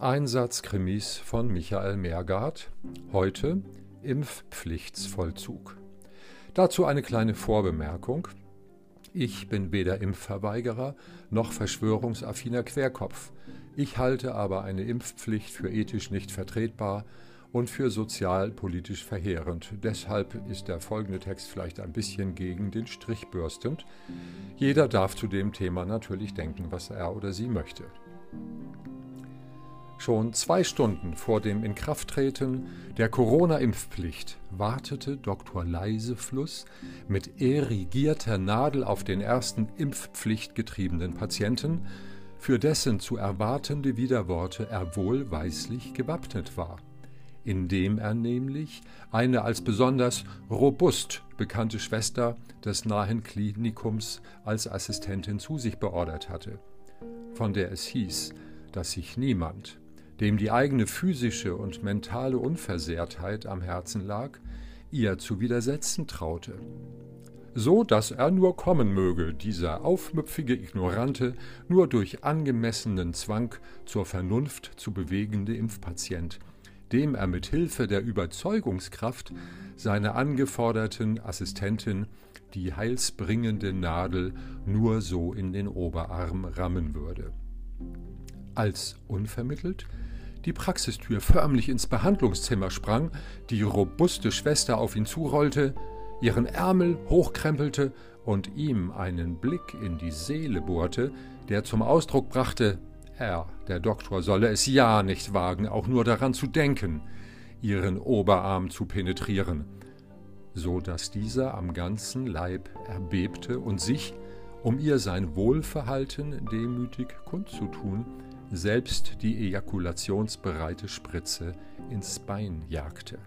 Einsatzkrimis von Michael Meergard. Heute Impfpflichtsvollzug. Dazu eine kleine Vorbemerkung. Ich bin weder Impfverweigerer noch verschwörungsaffiner Querkopf. Ich halte aber eine Impfpflicht für ethisch nicht vertretbar und für sozialpolitisch verheerend. Deshalb ist der folgende Text vielleicht ein bisschen gegen den Strich bürstend. Jeder darf zu dem Thema natürlich denken, was er oder sie möchte. Schon zwei Stunden vor dem Inkrafttreten der Corona-Impfpflicht wartete Dr. Leisefluss mit erigierter Nadel auf den ersten impfpflichtgetriebenen Patienten, für dessen zu erwartende Widerworte er wohlweislich gewappnet war, indem er nämlich eine als besonders robust bekannte Schwester des nahen Klinikums als Assistentin zu sich beordert hatte, von der es hieß, dass sich niemand dem die eigene physische und mentale Unversehrtheit am Herzen lag, ihr zu widersetzen traute. So dass er nur kommen möge, dieser aufmüpfige Ignorante, nur durch angemessenen Zwang zur Vernunft zu bewegende Impfpatient, dem er mit Hilfe der Überzeugungskraft seiner angeforderten Assistentin die heilsbringende Nadel nur so in den Oberarm rammen würde. Als unvermittelt die Praxistür förmlich ins Behandlungszimmer sprang, die robuste Schwester auf ihn zurollte, ihren Ärmel hochkrempelte und ihm einen Blick in die Seele bohrte, der zum Ausdruck brachte, Herr, der Doktor solle es ja nicht wagen, auch nur daran zu denken, ihren Oberarm zu penetrieren, so dass dieser am ganzen Leib erbebte und sich, um ihr sein Wohlverhalten demütig kundzutun, selbst die ejakulationsbereite Spritze ins Bein jagte.